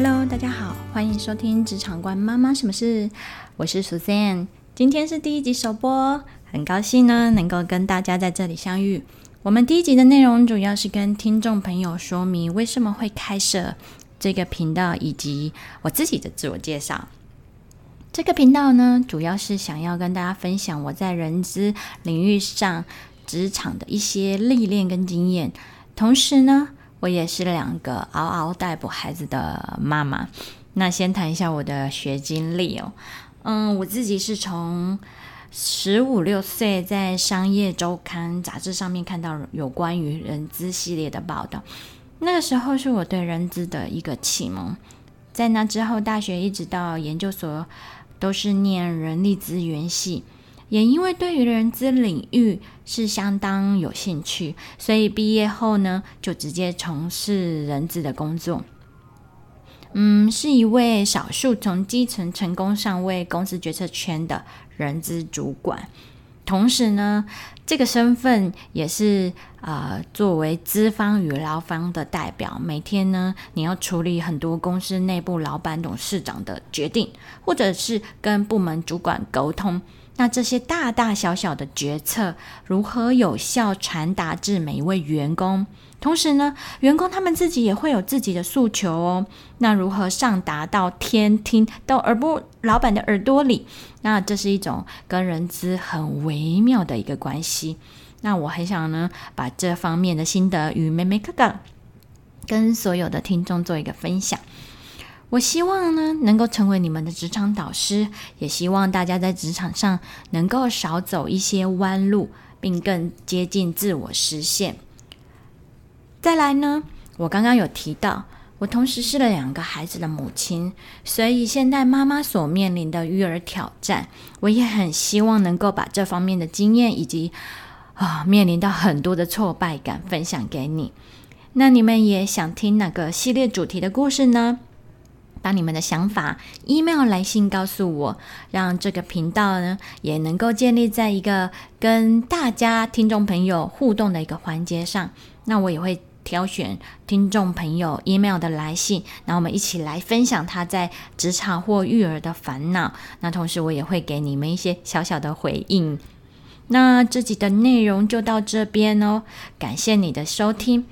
Hello，大家好，欢迎收听职场观妈妈什么事，我是 Suzanne，今天是第一集首播，很高兴呢能够跟大家在这里相遇。我们第一集的内容主要是跟听众朋友说明为什么会开设这个频道，以及我自己的自我介绍。这个频道呢，主要是想要跟大家分享我在人资领域上职场的一些历练跟经验。同时呢，我也是两个嗷嗷待哺孩子的妈妈。那先谈一下我的学经历哦。嗯，我自己是从十五六岁在商业周刊杂志上面看到有关于人资系列的报道，那个时候是我对人资的一个启蒙。在那之后，大学一直到研究所。都是念人力资源系，也因为对于人资领域是相当有兴趣，所以毕业后呢，就直接从事人资的工作。嗯，是一位少数从基层成功上位公司决策圈的人资主管。同时呢，这个身份也是呃，作为资方与劳方的代表，每天呢，你要处理很多公司内部老板、董事长的决定，或者是跟部门主管沟通。那这些大大小小的决策如何有效传达至每一位员工？同时呢，员工他们自己也会有自己的诉求哦。那如何上达到天听到耳部老板的耳朵里？那这是一种跟人资很微妙的一个关系。那我很想呢，把这方面的心得与妹妹哥哥跟所有的听众做一个分享。我希望呢，能够成为你们的职场导师，也希望大家在职场上能够少走一些弯路，并更接近自我实现。再来呢，我刚刚有提到，我同时是了两个孩子的母亲，所以现在妈妈所面临的育儿挑战，我也很希望能够把这方面的经验以及啊面临到很多的挫败感分享给你。那你们也想听哪个系列主题的故事呢？把你们的想法，email 来信告诉我，让这个频道呢也能够建立在一个跟大家听众朋友互动的一个环节上。那我也会。挑选听众朋友 email 的来信，那我们一起来分享他在职场或育儿的烦恼。那同时我也会给你们一些小小的回应。那这集的内容就到这边哦，感谢你的收听。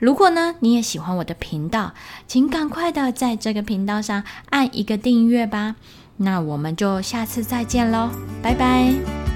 如果呢你也喜欢我的频道，请赶快的在这个频道上按一个订阅吧。那我们就下次再见喽，拜拜。